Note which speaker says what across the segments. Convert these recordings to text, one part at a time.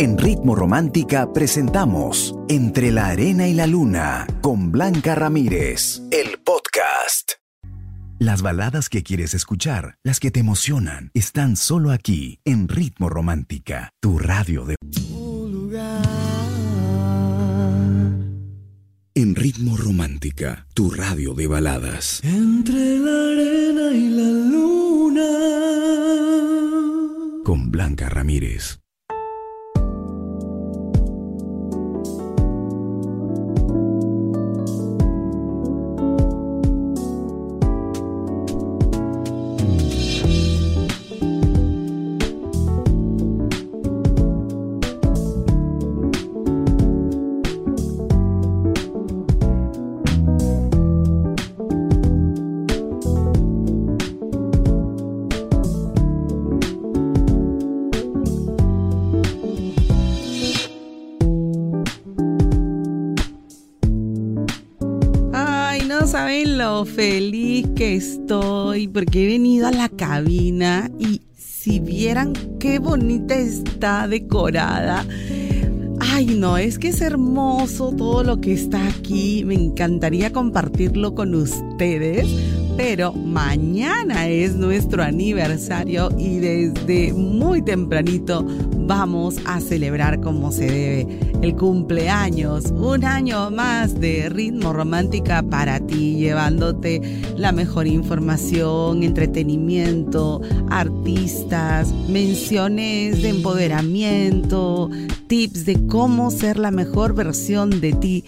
Speaker 1: En Ritmo Romántica presentamos Entre la Arena y la Luna con Blanca Ramírez, el podcast. Las baladas que quieres escuchar, las que te emocionan, están solo aquí en Ritmo Romántica, tu radio de... En Ritmo Romántica, tu radio de baladas.
Speaker 2: Entre la arena y la luna.
Speaker 1: Con Blanca Ramírez.
Speaker 3: Porque he venido a la cabina y si vieran qué bonita está decorada. Ay, no, es que es hermoso todo lo que está aquí. Me encantaría compartirlo con ustedes pero mañana es nuestro aniversario y desde muy tempranito vamos a celebrar como se debe el cumpleaños, un año más de ritmo romántica para ti, llevándote la mejor información, entretenimiento, artistas, menciones de empoderamiento, tips de cómo ser la mejor versión de ti,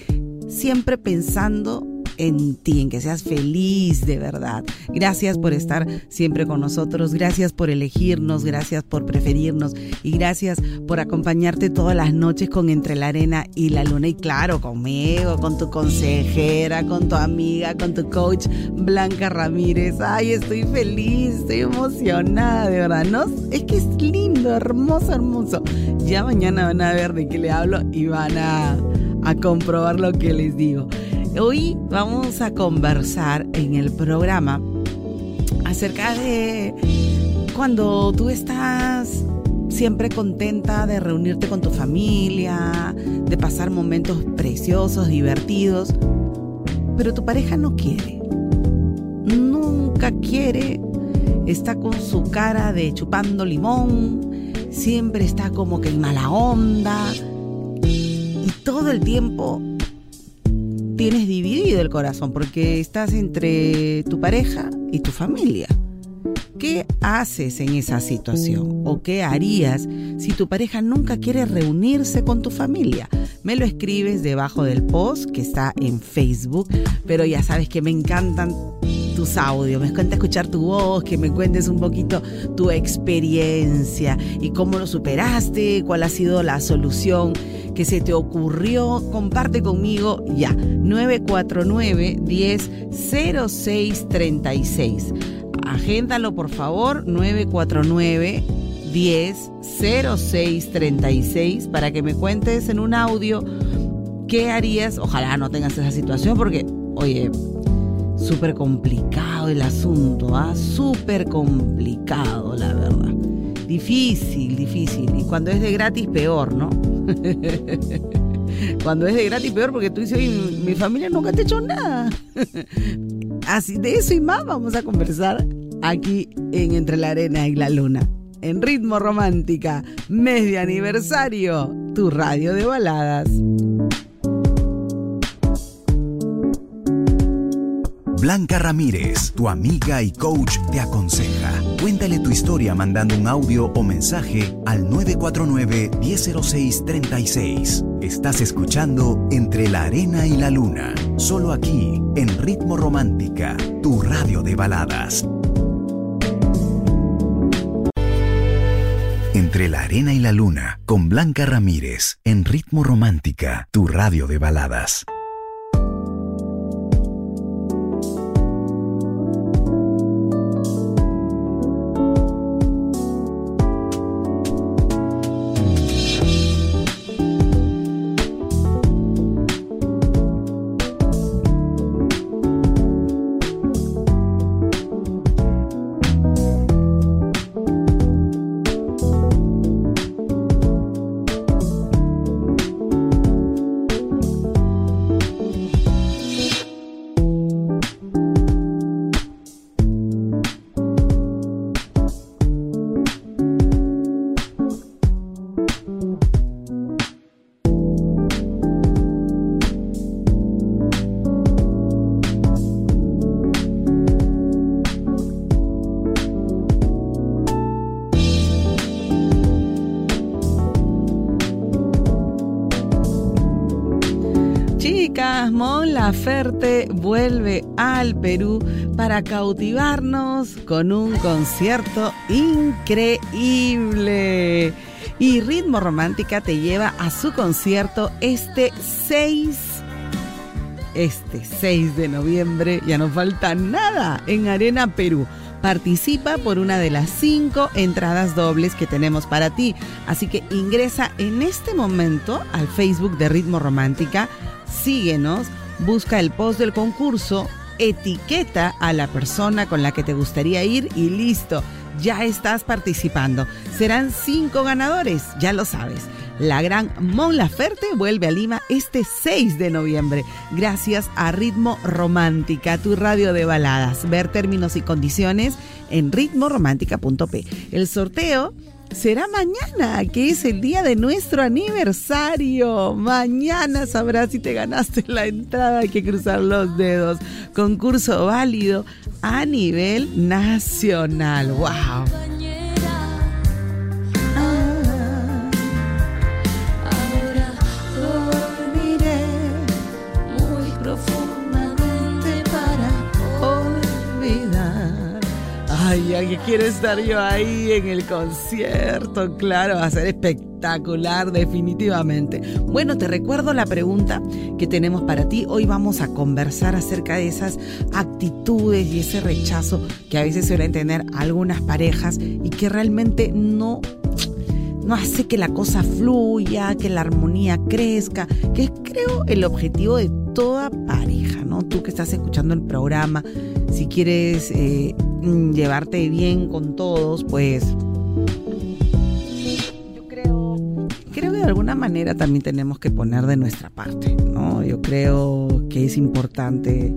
Speaker 3: siempre pensando en ti, en que seas feliz de verdad. Gracias por estar siempre con nosotros, gracias por elegirnos, gracias por preferirnos y gracias por acompañarte todas las noches con Entre la Arena y la Luna y claro, conmigo, con tu consejera, con tu amiga, con tu coach Blanca Ramírez. Ay, estoy feliz, estoy emocionada, de verdad, ¿no? Es que es lindo, hermoso, hermoso. Ya mañana van a ver de qué le hablo y van a, a comprobar lo que les digo. Hoy vamos a conversar en el programa acerca de cuando tú estás siempre contenta de reunirte con tu familia, de pasar momentos preciosos, divertidos, pero tu pareja no quiere. Nunca quiere, está con su cara de chupando limón, siempre está como que en mala onda. Y todo el tiempo tienes dividido el corazón porque estás entre tu pareja y tu familia. ¿Qué haces en esa situación? ¿O qué harías si tu pareja nunca quiere reunirse con tu familia? Me lo escribes debajo del post que está en Facebook, pero ya sabes que me encantan tus audios, me encanta escuchar tu voz, que me cuentes un poquito tu experiencia y cómo lo superaste, cuál ha sido la solución que se te ocurrió, comparte conmigo ya. 949 10 06 36. Agéndalo por favor, 949 10 06 36 para que me cuentes en un audio qué harías. Ojalá no tengas esa situación porque, oye, súper complicado el asunto, ¿ah? Súper complicado, la verdad. Difícil, difícil. Y cuando es de gratis, peor, ¿no? Cuando es de gratis, peor porque tú dices, mi familia nunca te ha hecho nada. Así de eso y más vamos a conversar aquí en Entre la Arena y la Luna. En Ritmo Romántica, mes de aniversario, tu radio de baladas.
Speaker 1: Blanca Ramírez, tu amiga y coach, te aconseja. Cuéntale tu historia mandando un audio o mensaje al 949-1006-36. Estás escuchando Entre la Arena y la Luna, solo aquí, en Ritmo Romántica, tu radio de baladas. Entre la Arena y la Luna, con Blanca Ramírez, en Ritmo Romántica, tu radio de baladas.
Speaker 3: Laferte vuelve al Perú para cautivarnos con un concierto increíble. Y Ritmo Romántica te lleva a su concierto este 6 este 6 de noviembre, ya no falta nada, en Arena Perú. Participa por una de las cinco entradas dobles que tenemos para ti. Así que ingresa en este momento al Facebook de Ritmo Romántica, síguenos, busca el post del concurso, etiqueta a la persona con la que te gustaría ir y listo, ya estás participando. Serán cinco ganadores, ya lo sabes. La gran Mon Laferte vuelve a Lima este 6 de noviembre, gracias a Ritmo Romántica, tu radio de baladas. Ver términos y condiciones en ritmoromántica.p. El sorteo será mañana, que es el día de nuestro aniversario. Mañana sabrás si te ganaste la entrada, hay que cruzar los dedos. Concurso válido a nivel nacional. ¡Wow! Que quiero estar yo ahí en el concierto, claro, va a ser espectacular definitivamente. Bueno, te recuerdo la pregunta que tenemos para ti. Hoy vamos a conversar acerca de esas actitudes y ese rechazo que a veces suelen tener algunas parejas y que realmente no no hace que la cosa fluya, que la armonía crezca, que es creo el objetivo de toda pareja, ¿no? Tú que estás escuchando el programa, si quieres eh, llevarte bien con todos, pues yo creo, creo que de alguna manera también tenemos que poner de nuestra parte, ¿no? Yo creo que es importante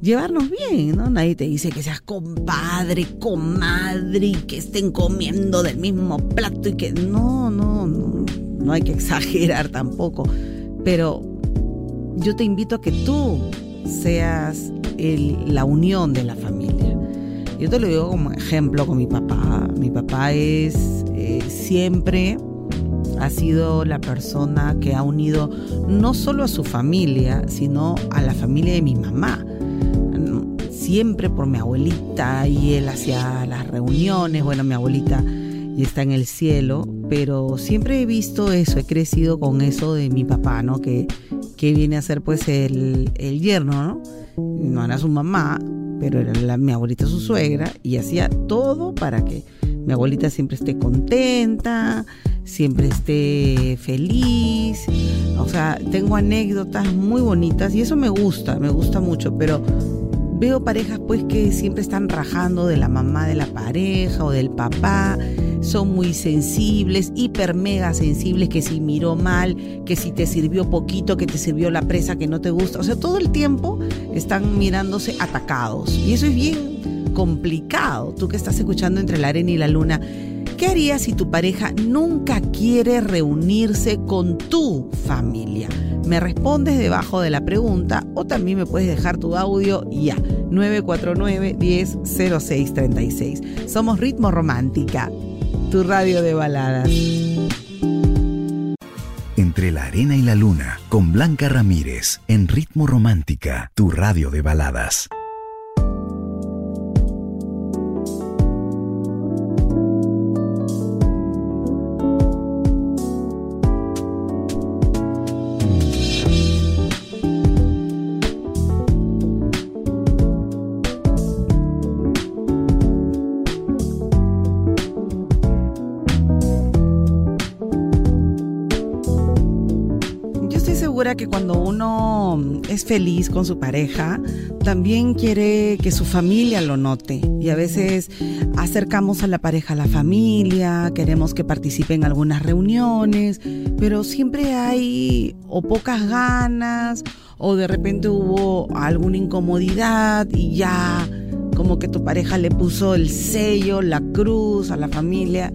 Speaker 3: llevarnos bien, ¿no? Nadie te dice que seas compadre, comadre, y que estén comiendo del mismo plato y que no, no, no, no hay que exagerar tampoco, pero yo te invito a que tú seas la unión de la familia. Yo te lo digo como ejemplo con mi papá. Mi papá es eh, siempre ha sido la persona que ha unido no solo a su familia, sino a la familia de mi mamá. Siempre por mi abuelita y él hacía las reuniones. Bueno, mi abuelita ya está en el cielo, pero siempre he visto eso, he crecido con eso de mi papá, ¿no? Que, que viene a ser pues el, el yerno, ¿no? no era su mamá, pero era mi abuelita su suegra y hacía todo para que mi abuelita siempre esté contenta, siempre esté feliz. O sea, tengo anécdotas muy bonitas y eso me gusta, me gusta mucho, pero veo parejas pues que siempre están rajando de la mamá de la pareja o del papá son muy sensibles, hiper mega sensibles, que si miró mal, que si te sirvió poquito, que te sirvió la presa que no te gusta. O sea, todo el tiempo están mirándose atacados. Y eso es bien complicado. Tú que estás escuchando entre la arena y la luna. ¿Qué harías si tu pareja nunca quiere reunirse con tu familia? Me respondes debajo de la pregunta o también me puedes dejar tu audio ya. 949 100636 Somos Ritmo Romántica tu radio de baladas.
Speaker 1: Entre la arena y la luna, con Blanca Ramírez, en Ritmo Romántica, tu radio de baladas.
Speaker 3: Feliz con su pareja, también quiere que su familia lo note. Y a veces acercamos a la pareja a la familia, queremos que participe en algunas reuniones, pero siempre hay o pocas ganas o de repente hubo alguna incomodidad y ya como que tu pareja le puso el sello, la cruz a la familia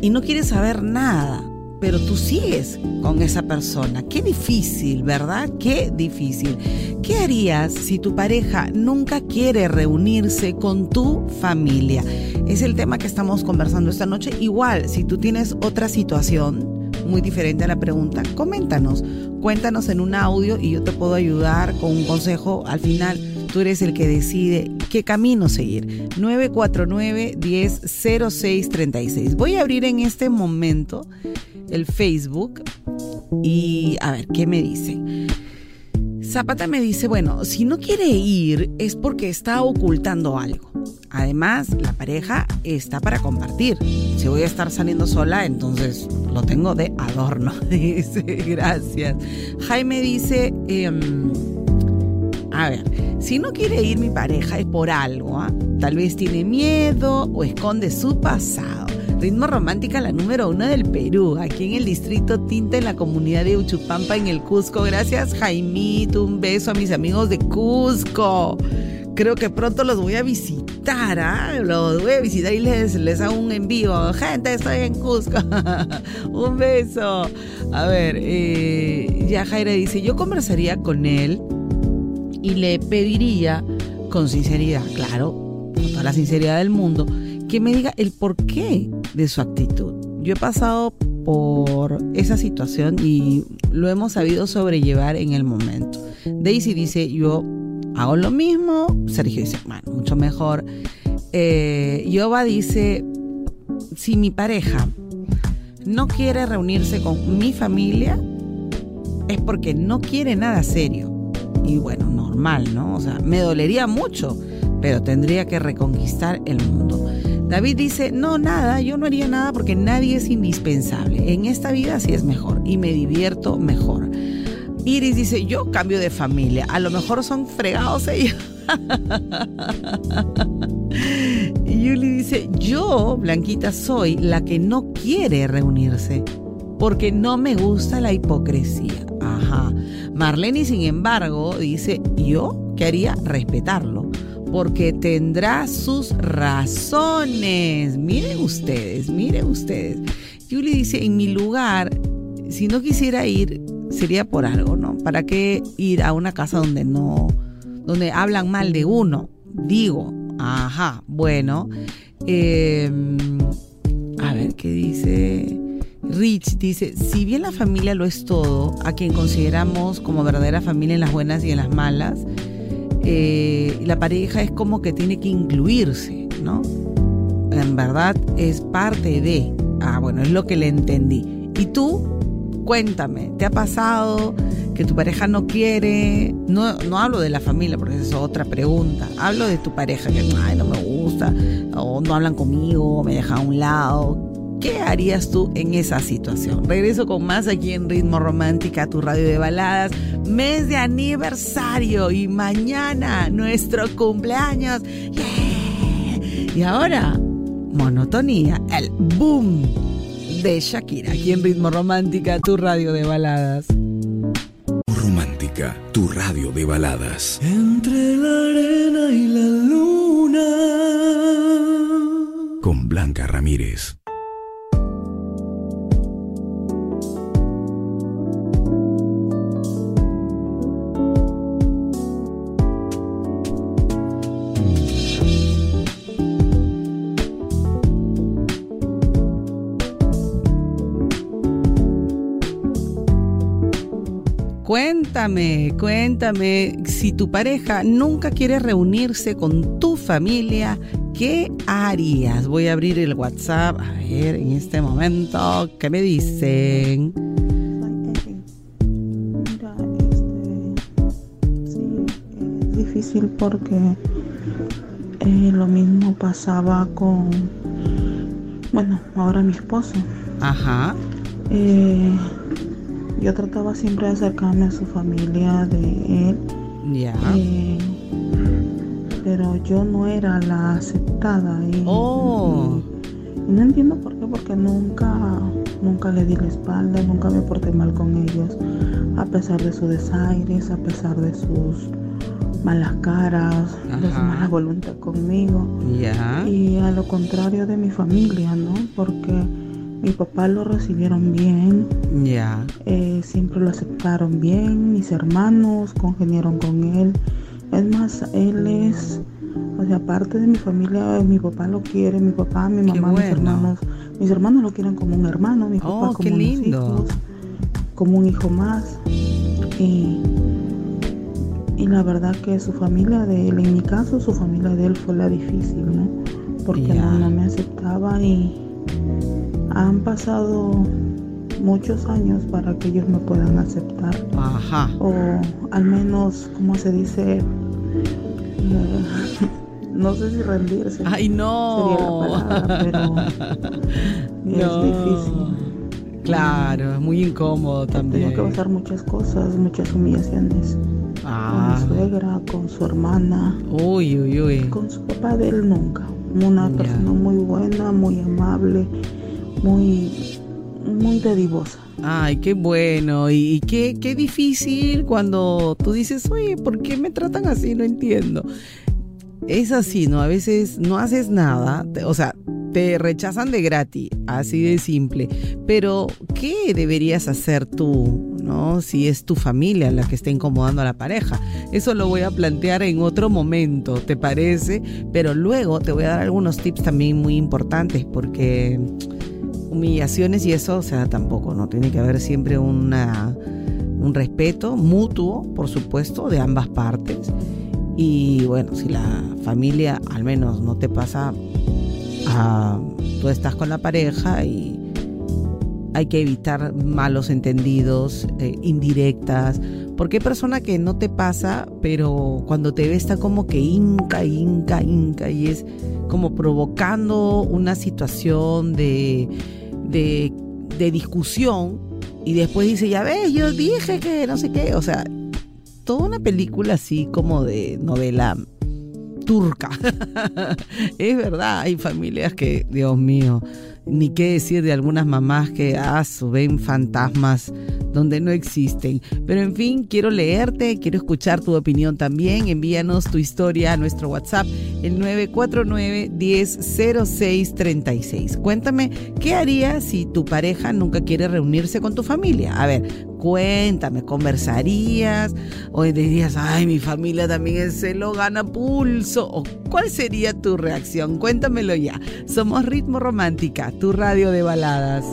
Speaker 3: y no quiere saber nada pero tú sigues con esa persona. Qué difícil, ¿verdad? Qué difícil. ¿Qué harías si tu pareja nunca quiere reunirse con tu familia? Es el tema que estamos conversando esta noche. Igual, si tú tienes otra situación, muy diferente a la pregunta, coméntanos, cuéntanos en un audio y yo te puedo ayudar con un consejo al final. Tú eres el que decide qué camino seguir. 949-100636. Voy a abrir en este momento el Facebook y a ver qué me dicen. Zapata me dice, bueno, si no quiere ir es porque está ocultando algo. Además, la pareja está para compartir. Si voy a estar saliendo sola, entonces lo tengo de adorno. Dice, gracias. Jaime dice, em, a ver, si no quiere ir mi pareja es por algo. ¿ah? Tal vez tiene miedo o esconde su pasado. Ritmo Romántica, la número uno del Perú, aquí en el distrito Tinta, en la comunidad de Uchupampa, en el Cusco. Gracias, Jaimito. Un beso a mis amigos de Cusco. Creo que pronto los voy a visitar, ¿ah? Los voy a visitar y les, les hago un envío. Gente, estoy en Cusco. un beso. A ver, eh, ya Jaira dice, yo conversaría con él y le pediría con sinceridad, claro, con toda la sinceridad del mundo, que me diga el porqué de su actitud. Yo he pasado por esa situación y lo hemos sabido sobrellevar en el momento. Daisy dice, yo hago lo mismo. Sergio dice, bueno, mucho mejor. Eh, Yoba dice, si mi pareja no quiere reunirse con mi familia, es porque no quiere nada serio. Y bueno, normal, ¿no? O sea, me dolería mucho, pero tendría que reconquistar el mundo. David dice, no, nada, yo no haría nada porque nadie es indispensable. En esta vida sí es mejor y me divierto mejor. Iris dice, yo cambio de familia. A lo mejor son fregados ellos. Yuli dice, yo, Blanquita, soy la que no quiere reunirse porque no me gusta la hipocresía. Ajá. Marlene, sin embargo, dice, yo quería respetarlo porque tendrá sus razones. Miren ustedes, miren ustedes. Julie dice, en mi lugar, si no quisiera ir, sería por algo, ¿no? ¿Para qué ir a una casa donde no, donde hablan mal de uno? Digo, ajá, bueno. Em, a ver qué dice. Rich dice, si bien la familia lo es todo, a quien consideramos como verdadera familia en las buenas y en las malas, eh, la pareja es como que tiene que incluirse, ¿no? En verdad es parte de, ah, bueno, es lo que le entendí. ¿Y tú? Cuéntame, ¿te ha pasado que tu pareja no quiere? No, no hablo de la familia, porque es otra pregunta. Hablo de tu pareja que, ay, no me gusta, o no hablan conmigo, me deja a un lado. ¿Qué harías tú en esa situación? Regreso con más aquí en Ritmo Romántica, tu radio de baladas. Mes de aniversario y mañana nuestro cumpleaños. Y ahora, monotonía, el boom de Shakira aquí en Ritmo Romántica, tu radio de baladas.
Speaker 1: Romántica, tu radio de baladas.
Speaker 2: Entre la arena y la luna.
Speaker 1: Con Blanca Ramírez.
Speaker 3: Cuéntame, cuéntame, si tu pareja nunca quiere reunirse con tu familia, ¿qué harías? Voy a abrir el WhatsApp, a ver en este momento, ¿qué me dicen?
Speaker 4: Mira, este, sí, es difícil porque eh, lo mismo pasaba con, bueno, ahora mi esposo.
Speaker 3: Ajá.
Speaker 4: Eh, yo trataba siempre de acercarme a su familia de él.
Speaker 3: Ya.
Speaker 4: eh, pero yo no era la aceptada. Y,
Speaker 3: Oh.
Speaker 4: y no entiendo por qué, porque nunca, nunca le di la espalda, nunca me porté mal con ellos, a pesar de sus desaires, a pesar de sus malas caras, de su mala voluntad conmigo.
Speaker 3: Ya.
Speaker 4: Y a lo contrario de mi familia, ¿no? Porque mi papá lo recibieron bien,
Speaker 3: Ya.
Speaker 4: eh, siempre lo aceptaron bien, mis hermanos congeniaron con él. Es más, él es, o sea, parte de mi familia, mi papá lo quiere, mi papá, mi mamá, mis hermanos Mis hermanos lo quieren como un hermano, mi papá
Speaker 3: Oh,
Speaker 4: como unos hijos, como un hijo más. Y, y la verdad que su familia de él, en mi caso, su familia de él fue la difícil, ¿no? Porque no, no me aceptaba y han pasado muchos años para que ellos me puedan aceptar.
Speaker 3: Ajá.
Speaker 4: O al menos, como se dice? No, no sé si rendirse.
Speaker 3: Ay, no.
Speaker 4: Sería la palabra, pero es difícil.
Speaker 3: Claro, es muy incómodo también.
Speaker 4: que pasar muchas cosas, muchas humillaciones.
Speaker 3: Ah.
Speaker 4: Con mi suegra, con su hermana,
Speaker 3: Uy, uy, uy.
Speaker 4: con su papá de él nunca. Una persona muy buena, muy amable, muy, muy dadivosa.
Speaker 3: Ay, qué bueno. Y, qué, qué difícil cuando tú dices, oye, ¿por qué me tratan así? No entiendo. Es así, ¿no? A veces no haces nada, o sea, te rechazan de gratis, así de simple. Pero, ¿qué deberías hacer tú, no? Si es tu familia la que está incomodando a la pareja. Eso lo voy a plantear en otro momento, ¿te parece? Pero luego te voy a dar algunos tips también muy importantes porque humillaciones y eso, o sea, tampoco, ¿no? Tiene que haber siempre una, un respeto mutuo, por supuesto, de ambas partes. Y bueno, si la familia al menos no te pasa, a, tú estás con la pareja y hay que evitar malos entendidos, eh, indirectas, porque hay persona que no te pasa, pero cuando te ve está como que inca, inca, inca, y es como provocando una situación de, de, de discusión, y después dice, ya ves, yo dije que no sé qué, o sea, toda una película así como de novela turca. es verdad, hay familias que, Dios mío, ni qué decir de algunas mamás que ah, ven fantasmas donde no existen. Pero en fin, quiero leerte, quiero escuchar tu opinión también. Envíanos tu historia a nuestro WhatsApp, el 949-100636. Cuéntame, ¿qué harías si tu pareja nunca quiere reunirse con tu familia? A ver, cuéntame, ¿conversarías? ¿O dirías, ay, mi familia también se lo gana pulso? ¿O cuál sería tu reacción? Cuéntamelo ya. Somos Ritmo Romántica, tu radio de baladas.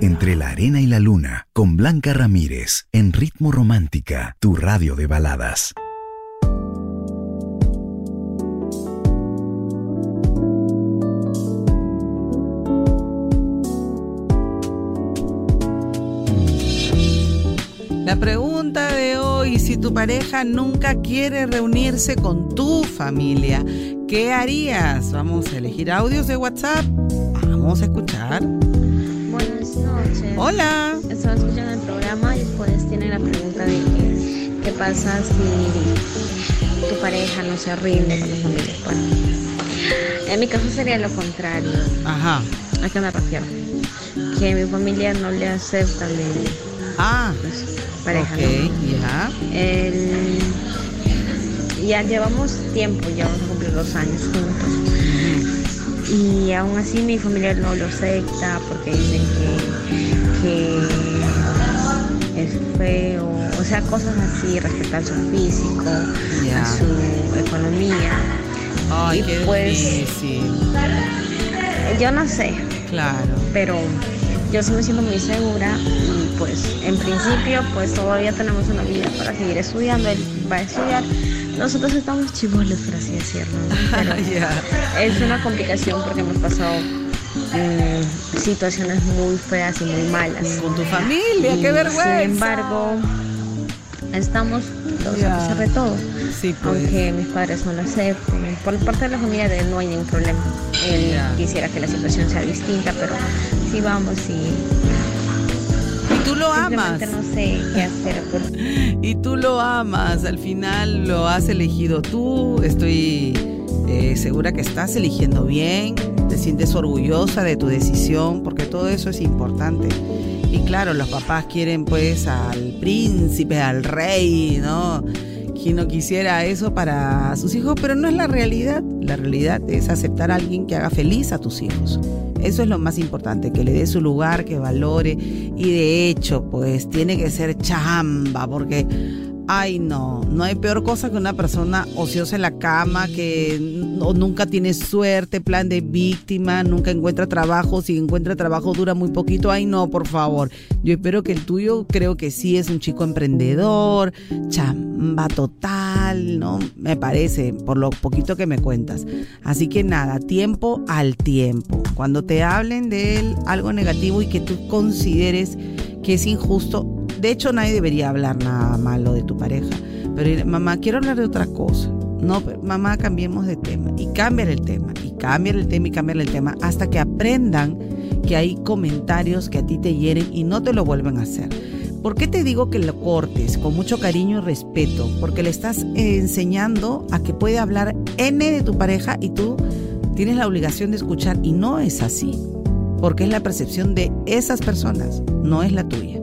Speaker 1: Entre la arena y la luna, con Blanca Ramírez, en Ritmo Romántica, tu radio de baladas.
Speaker 3: La pregunta de hoy, si tu pareja nunca quiere reunirse con tu familia, ¿qué harías? Vamos a elegir audios de WhatsApp. Vamos a escuchar.
Speaker 5: Buenas noches.
Speaker 3: Hola.
Speaker 5: Estaba escuchando el programa y pues tiene la pregunta de qué pasa si tu pareja no se rinde con tu familia. Bueno, en mi caso sería lo contrario.
Speaker 3: Ajá.
Speaker 5: ¿A qué me refiero? Que mi familia no le acepta mi
Speaker 3: Ah,
Speaker 5: pareja.
Speaker 3: ok,
Speaker 5: ¿no?
Speaker 3: ya.
Speaker 5: El- ya llevamos tiempo, ya vamos a cumplir dos años juntos. Y aún así mi familia no lo acepta porque dicen que, que es feo, o sea, cosas así respecto a su físico, a su economía.
Speaker 3: Ay,
Speaker 5: Y
Speaker 3: qué
Speaker 5: pues-
Speaker 3: difícil.
Speaker 5: Yo no sé,
Speaker 3: Claro.
Speaker 5: pero yo sí me siento muy segura y pues en principio pues todavía tenemos una vida para seguir estudiando, él va a estudiar. Nosotros estamos chivolos, por así decirlo. ¿no? Pero es una complicación porque hemos pasado mm, situaciones muy feas y muy malas.
Speaker 3: Con tu familia,
Speaker 5: Y,
Speaker 3: qué vergüenza.
Speaker 5: Sin embargo, estamos juntos a pesar de todo.
Speaker 3: Sí, pues.
Speaker 5: Aunque mis padres no lo acepten. Por parte de la familia de él no hay ningún problema. Él quisiera que la situación sea distinta, pero sí vamos y
Speaker 3: Y tú lo amas.
Speaker 5: no sé qué hacer. por-
Speaker 3: Y tú lo amas, al final lo has elegido tú, estoy eh, segura que estás eligiendo bien, te sientes orgullosa de tu decisión, porque todo eso es importante. Y claro, los papás quieren pues al príncipe, al rey, ¿no? Quien no quisiera eso para sus hijos, pero no es la realidad. La realidad es aceptar a alguien que haga feliz a tus hijos. Eso es lo más importante, que le dé su lugar, que valore. Y de hecho, pues tiene que ser chamba, porque Ay, no, no hay peor cosa que una persona ociosa en la cama, que nunca tiene suerte, plan de víctima, nunca encuentra trabajo, si encuentra trabajo dura muy poquito. Ay, no, por favor. Yo espero que el tuyo creo que sí es un chico emprendedor, chamba total, ¿no? Me parece, por lo poquito que me cuentas. Así que nada, tiempo al tiempo. Cuando te hablen de él algo negativo y que tú consideres que es injusto, de hecho, nadie debería hablar nada malo de tu pareja. Pero mamá, quiero hablar de otra cosa. No, mamá, cambiemos de tema. Y cambiar el tema. Y cambiar el tema y cambiar el tema. Hasta que aprendan que hay comentarios que a ti te hieren y no te lo vuelven a hacer. ¿Por qué te digo que lo cortes con mucho cariño y respeto? Porque le estás enseñando a que puede hablar N de tu pareja y tú tienes la obligación de escuchar. Y no es así. Porque es la percepción de esas personas, no es la tuya.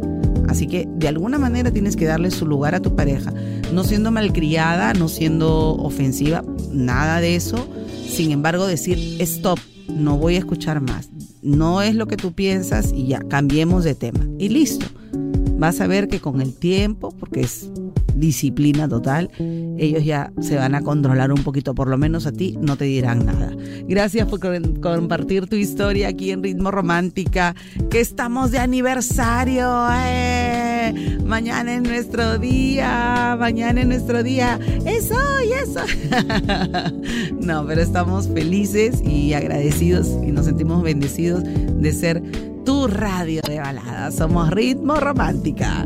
Speaker 3: Así que de alguna manera tienes que darle su lugar a tu pareja, no siendo malcriada, no siendo ofensiva, nada de eso. Sin embargo, decir, stop, no voy a escuchar más. No es lo que tú piensas y ya, cambiemos de tema. Y listo. Vas a ver que con el tiempo, porque es disciplina total, ellos ya se van a controlar un poquito, por lo menos a ti no te dirán nada. Gracias por compartir tu historia aquí en Ritmo Romántica, que estamos de aniversario. ¡eh! Mañana es nuestro día, mañana es nuestro día. Eso eso. no, pero estamos felices y agradecidos y nos sentimos bendecidos de ser tu radio de balada. Somos Ritmo Romántica.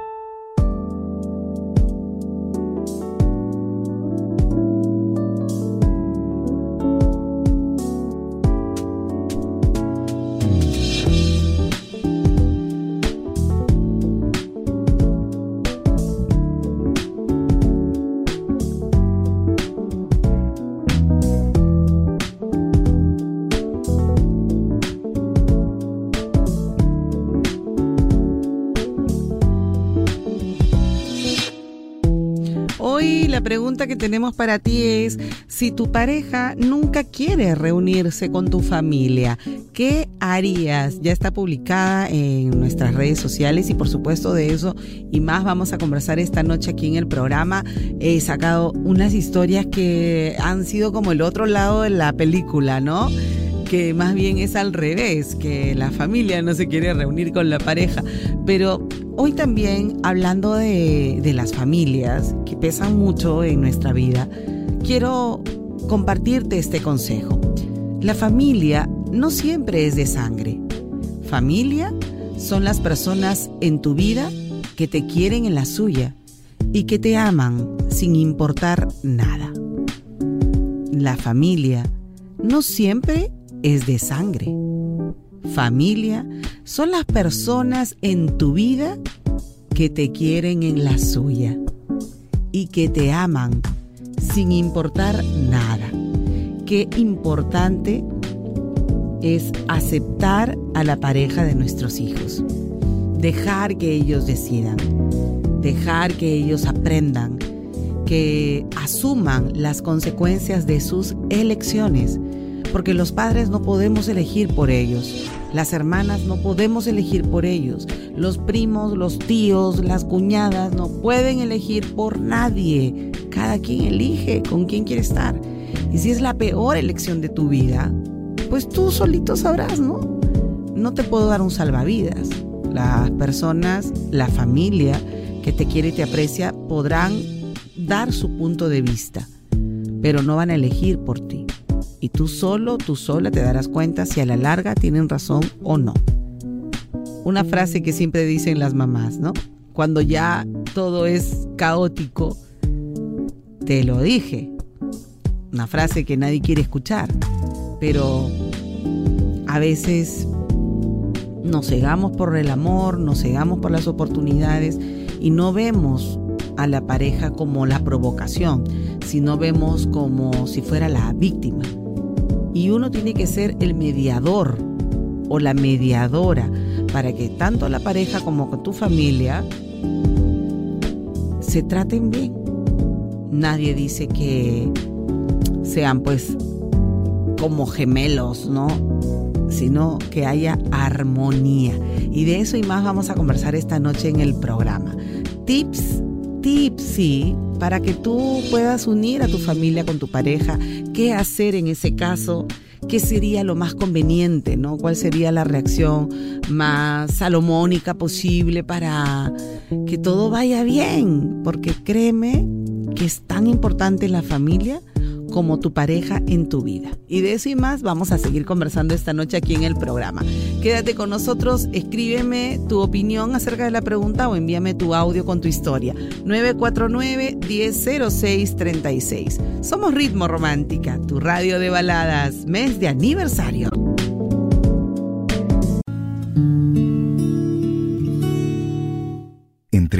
Speaker 3: Que tenemos para ti es, si tu pareja nunca quiere reunirse con tu familia, ¿qué harías? Ya está publicada en nuestras redes sociales y por supuesto de eso y más vamos a conversar esta noche aquí en el programa. He sacado unas historias que han sido como el otro lado de la película, ¿no? que más bien es al revés, que la familia no se quiere reunir con la pareja. Pero hoy también, hablando de, las familias, que pesan mucho en nuestra vida, quiero compartirte este consejo. La familia no siempre es de sangre. Familia son las personas en tu vida que te quieren en la suya y que te aman sin importar nada. La familia no siempre es de sangre. Familia son las personas en tu vida que te quieren en la suya y que te aman sin importar nada. Qué importante es aceptar a la pareja de nuestros hijos, dejar que ellos decidan, dejar que ellos aprendan, que asuman las consecuencias de sus elecciones porque los padres no podemos elegir por ellos, las hermanas no podemos elegir por ellos, los primos, los tíos, las cuñadas no pueden elegir por nadie. Cada quien elige con quién quiere estar. Y si es la peor elección de tu vida, pues tú solito sabrás, ¿no? No te puedo dar un salvavidas. Las personas, la familia que te quiere y te aprecia podrán dar su punto de vista, pero no van a elegir por ti y tú solo, tú sola te darás cuenta si a la larga tienen razón o no. Una frase que siempre dicen las mamás, ¿no? Cuando ya todo es caótico, te lo dije. Una frase que nadie quiere escuchar, pero a veces nos cegamos por el amor, nos cegamos por las oportunidades y no vemos a la pareja como la provocación, sino vemos como si fuera la víctima y uno tiene que ser el mediador o la mediadora para que tanto la pareja como tu familia se traten bien. Nadie dice que sean pues como gemelos, ¿no? Sino que haya armonía. Y de eso y más vamos a conversar esta noche en el programa. Tips, tips, sí, para que tú puedas unir a tu familia con tu pareja. ¿Qué hacer en ese caso? ¿Qué sería lo más conveniente, no? ¿Cuál sería la reacción más salomónica posible para que todo vaya bien? Porque créeme que es tan importante la familia como tu pareja en tu vida. Y de eso y más vamos a seguir conversando esta noche aquí en el programa. Quédate con nosotros, escríbeme tu opinión acerca de la pregunta o envíame tu audio con tu historia. 949-100636. Somos Ritmo Romántica, tu radio de baladas, mes de aniversario.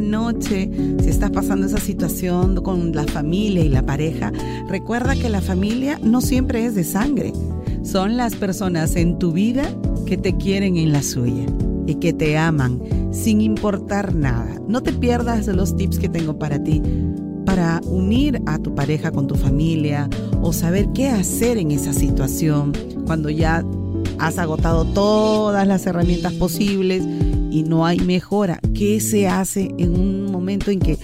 Speaker 3: Noche, si estás pasando esa situación con la familia y la pareja, recuerda que la familia no siempre es de sangre. Son las personas en tu vida que te quieren en la suya y que te aman sin importar nada. No te pierdas los tips que tengo para ti para unir a tu pareja con tu familia o saber qué hacer en esa situación cuando ya has agotado todas las herramientas posibles y no hay mejora. ¿Qué se hace en un momento en que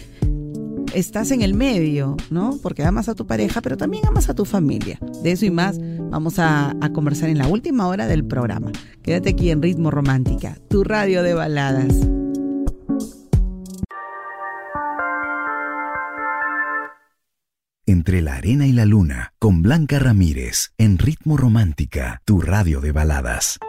Speaker 3: estás en el medio, ¿no? Porque amas a tu pareja, pero también amas a tu familia. De eso y más vamos a, a, conversar en la última hora del programa. Quédate aquí en Ritmo Romántica, tu radio de baladas.
Speaker 1: Entre la arena y la luna, con Blanca Ramírez, en Ritmo Romántica, tu radio de baladas.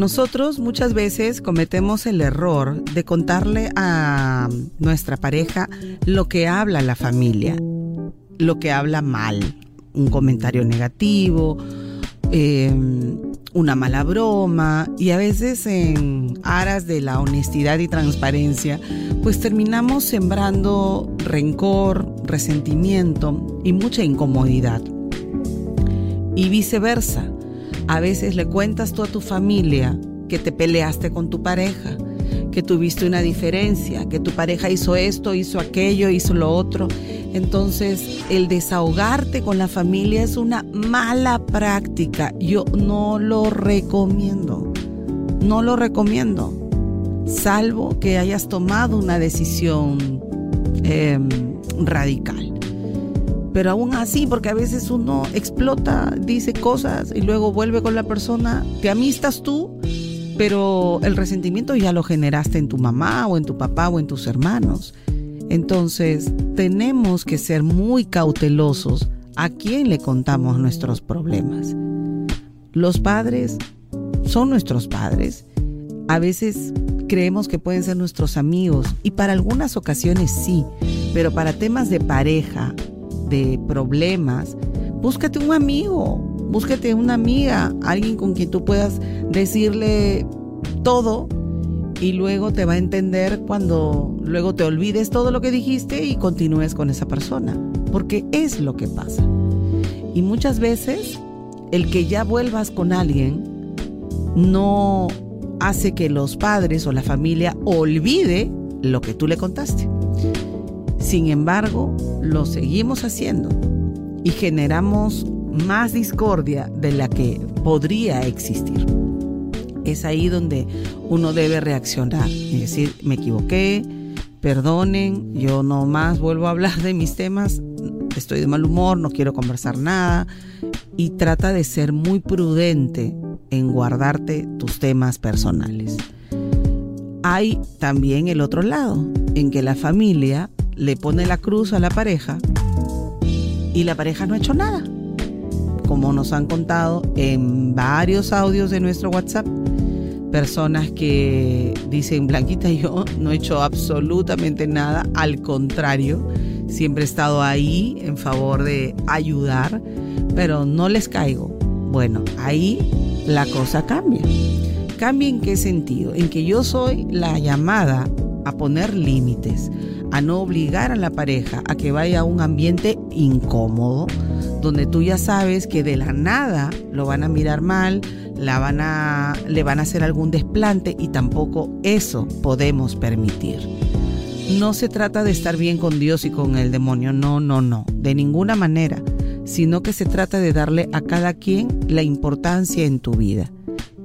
Speaker 3: Nosotros muchas veces cometemos el error de contarle a nuestra pareja lo que habla la familia, lo que habla mal, un comentario negativo, em, una mala broma y a veces en aras de la honestidad y transparencia, pues terminamos sembrando rencor, resentimiento y mucha incomodidad. Y viceversa a veces le cuentas tú a tu familia que te peleaste con tu pareja, que tuviste una diferencia, que tu pareja hizo esto, hizo aquello, hizo lo otro. Entonces, el desahogarte con la familia es una mala práctica. Yo no lo recomiendo. No lo recomiendo. Salvo que hayas tomado una decisión em, radical. Pero aún así, porque a veces uno explota, dice cosas y luego vuelve con la persona, te amistas tú, pero el resentimiento ya lo generaste en tu mamá o en tu papá o en tus hermanos. Entonces, tenemos que ser muy cautelosos a quién le contamos nuestros problemas. Los padres son nuestros padres. A veces creemos que pueden ser nuestros amigos y para algunas ocasiones sí, pero para temas de pareja, de problemas, búscate un amigo, búscate una amiga, alguien con quien tú puedas decirle todo y luego te va a entender cuando luego te olvides todo lo que dijiste y continúes con esa persona, porque es lo que pasa. Y muchas veces el que ya vuelvas con alguien no hace que los padres o la familia olvide lo que tú le contaste. Sin embargo, lo seguimos haciendo y generamos más discordia de la que podría existir. Es ahí donde uno debe reaccionar y decir, me equivoqué, perdonen, yo no más vuelvo a hablar de mis temas, estoy de mal humor, no quiero conversar nada y trata de ser muy prudente en guardarte tus temas personales. Hay también el otro lado, en que la familia le pone la cruz a la pareja y la pareja no ha hecho nada. Como nos han contado en varios audios de nuestro WhatsApp, personas que dicen, Blanquita, yo no he hecho absolutamente nada, al contrario, siempre he estado ahí en favor de ayudar, pero no les caigo. Bueno, ahí la cosa cambia. ¿Cambia en qué sentido? En que yo soy la llamada a poner límites, a no obligar a la pareja a que vaya a un ambiente incómodo, donde tú ya sabes que de la nada lo van a mirar mal, la van a, le van a hacer algún desplante y tampoco eso podemos permitir. No se trata de estar bien con Dios y con el demonio, no, no, no, de ninguna manera sino que se trata de darle a cada quien la importancia en tu vida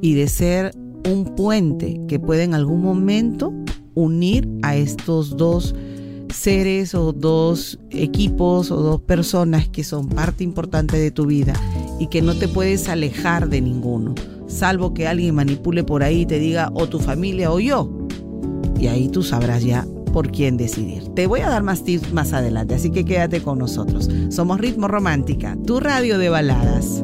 Speaker 3: y de ser un puente que puede en algún momento unir a estos dos seres o dos equipos o dos personas que son parte importante de tu vida y que no te puedes alejar de ninguno, salvo que alguien manipule por ahí y te diga o tu familia o yo. Y ahí tú sabrás ya por quién decidir. Te voy a dar más tips más adelante, así que quédate con nosotros. Somos Ritmo Romántica, tu radio de baladas.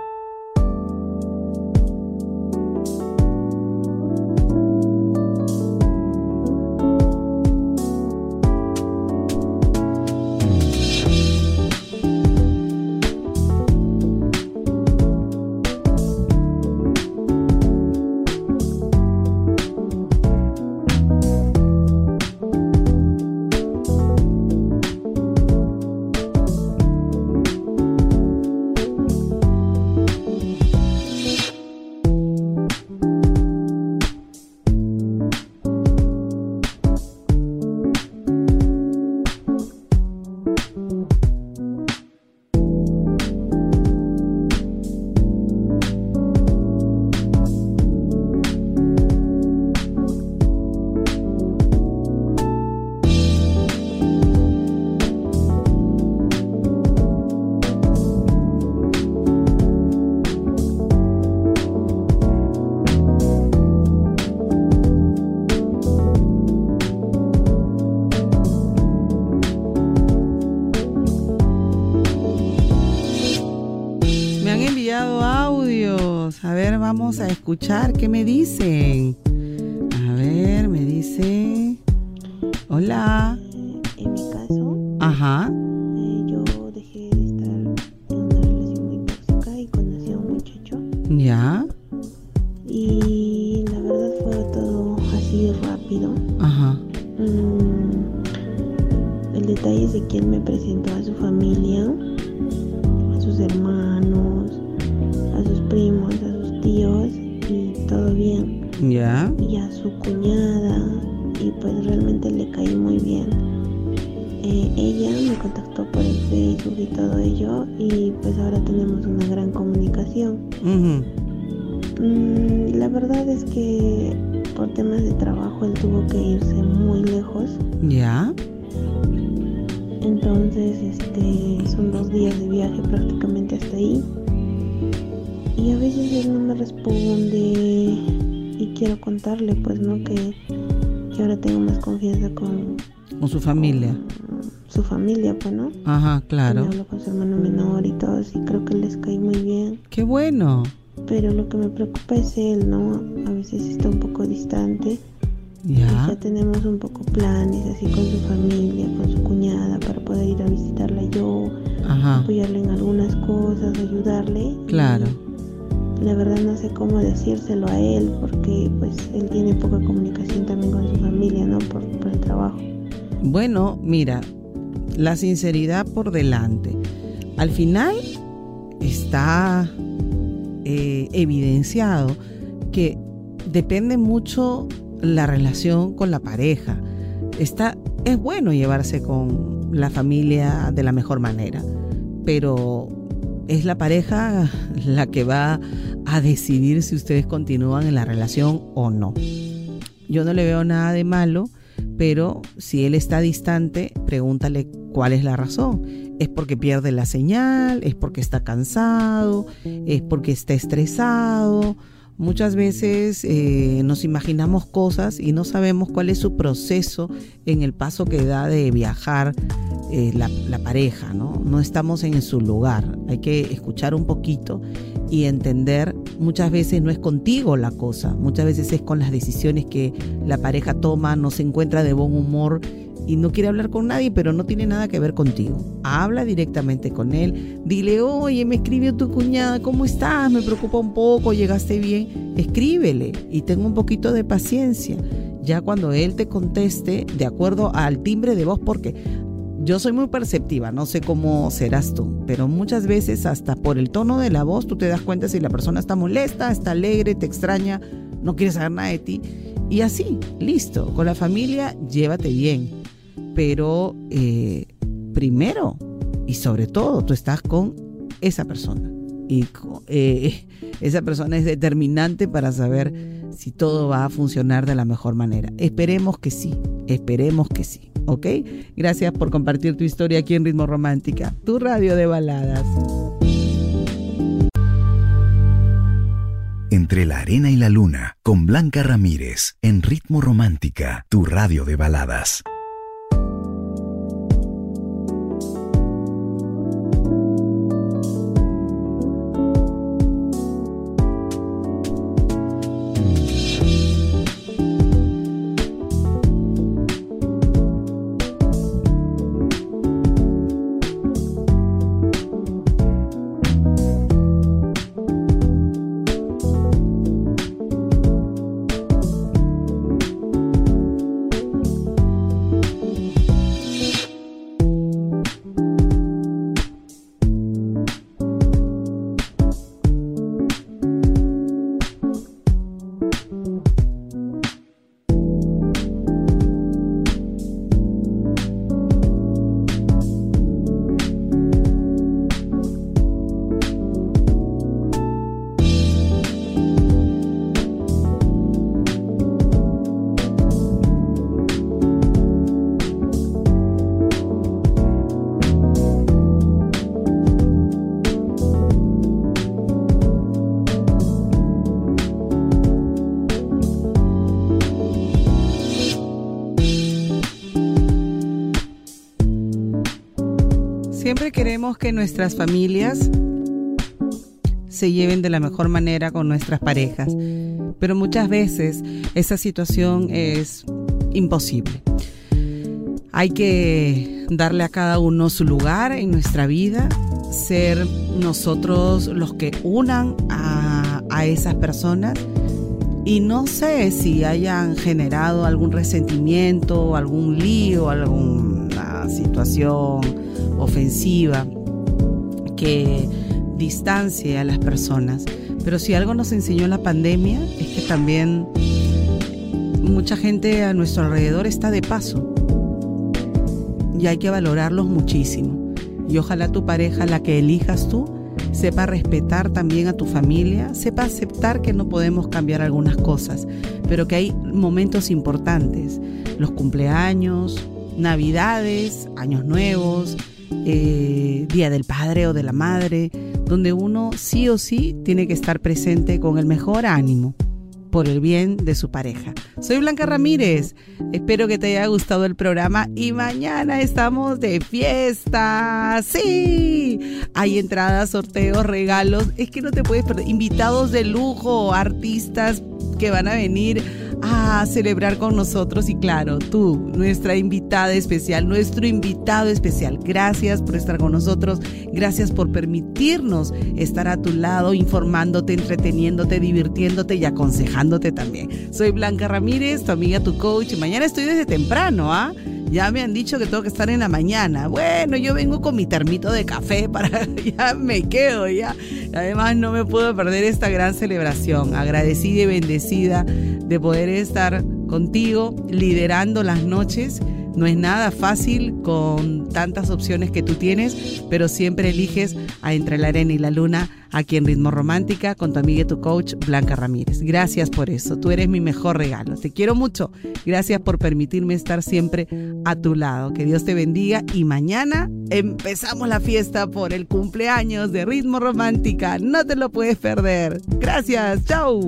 Speaker 3: Escuchar qué me dicen.
Speaker 6: Quiero contarle, pues, ¿no? Que, que ahora tengo más confianza con...
Speaker 3: Con su familia.
Speaker 6: su familia, pues, ¿no?
Speaker 3: Ajá, claro.
Speaker 6: hablo con su hermano menor y todo, y creo que les cae muy bien.
Speaker 3: Qué bueno.
Speaker 6: Pero lo que me preocupa es él, ¿no? A veces está un poco distante.
Speaker 3: Ya.
Speaker 6: ya tenemos un poco planes así con su familia, con su cuñada, para poder ir a visitarla yo,
Speaker 3: Ajá.
Speaker 6: apoyarle en algunas cosas, ayudarle.
Speaker 3: Claro.
Speaker 6: Y la verdad no sé cómo decírselo a él, porque pues él tiene poca comunicación también con su familia, ¿no? Por, por el trabajo.
Speaker 3: Bueno, mira, la sinceridad por delante. Al final está eh, evidenciado que depende mucho la relación con la pareja. Está, es bueno llevarse con la familia de la mejor manera, pero es la pareja la que va a decidir si ustedes continúan en la relación o no. Yo no le veo nada de malo, pero si él está distante, pregúntale cuál es la razón. ¿Es porque pierde la señal? ¿Es porque está cansado? ¿Es porque está estresado? Muchas veces eh, nos imaginamos cosas y no sabemos cuál es su proceso en el paso que da de viajar eh, la, pareja, ¿no? No estamos en su lugar. Hay que escuchar un poquito y entender, muchas veces no es contigo la cosa, muchas veces es con las decisiones que la pareja toma, no se encuentra de buen humor y no quiere hablar con nadie, pero no tiene nada que ver contigo. Habla directamente con él, dile, oye, me escribió tu cuñada, ¿cómo estás? Me preocupa un poco, llegaste bien. Escríbele y tenga un poquito de paciencia. Ya cuando él te conteste, de acuerdo al timbre de voz, porque yo soy muy perceptiva, no sé cómo serás tú, pero muchas veces hasta por el tono de la voz tú te das cuenta si la persona está molesta, está alegre, te extraña, no quiere saber nada de ti. Y así, listo, con la familia llévate bien pero eh, primero y sobre todo tú estás con esa persona eh, esa persona es determinante para saber si todo va a funcionar de la mejor manera. Esperemos que sí, esperemos que sí, ¿ok? Gracias por compartir tu historia aquí en Ritmo Romántica, tu radio de baladas.
Speaker 1: Entre la arena y la luna, con Blanca Ramírez, en Ritmo Romántica, tu radio de baladas.
Speaker 3: Queremos que nuestras familias se lleven de la mejor manera con nuestras parejas, pero muchas veces esa situación es imposible. Hay que darle a cada uno su lugar en nuestra vida, ser nosotros los que unan a, a esas personas y no sé si hayan generado algún resentimiento, algún lío, alguna situación ofensiva que distancie a las personas. Pero si algo nos enseñó la pandemia es que también mucha gente a nuestro alrededor está de paso y hay que valorarlos muchísimo. Y ojalá tu pareja, la que elijas tú, sepa respetar también a tu familia, sepa aceptar que no podemos cambiar algunas cosas, pero que hay momentos importantes, los cumpleaños, navidades, años nuevos, eh, Día del Padre o de la Madre, donde uno sí o sí tiene que estar presente con el mejor ánimo por el bien de su pareja. Soy Blanca Ramírez, espero que te haya gustado el programa y mañana estamos de fiesta. Sí, hay entradas, sorteos, regalos, es que no te puedes perder, invitados de lujo, artistas que van a venir a celebrar con nosotros. Y claro, tú, nuestra invitada especial, nuestro invitado especial. Gracias por estar con nosotros, gracias por permitirnos estar a tu lado, informándote, entreteniéndote, divirtiéndote y aconsejándote también. Soy Blanca Ramírez, tu amiga, tu coach. Mañana estoy desde temprano, ¿ah? Ya me han dicho que tengo que estar en la mañana. Bueno, yo vengo con mi termito de café para ya me quedo ya. Además no me puedo perder esta gran celebración. Agradecida y bendecida de poder estar contigo liderando las noches no es nada fácil con tantas opciones que tú tienes, pero siempre eliges a Entre la Arena y la Luna aquí en Ritmo Romántica con tu amiga y tu coach Blanca Ramírez. Gracias por eso, tú eres mi mejor regalo. Te quiero mucho. Gracias por permitirme estar siempre a tu lado. Que Dios te bendiga y mañana empezamos la fiesta por el cumpleaños de Ritmo Romántica. No te lo puedes perder. Gracias, chao.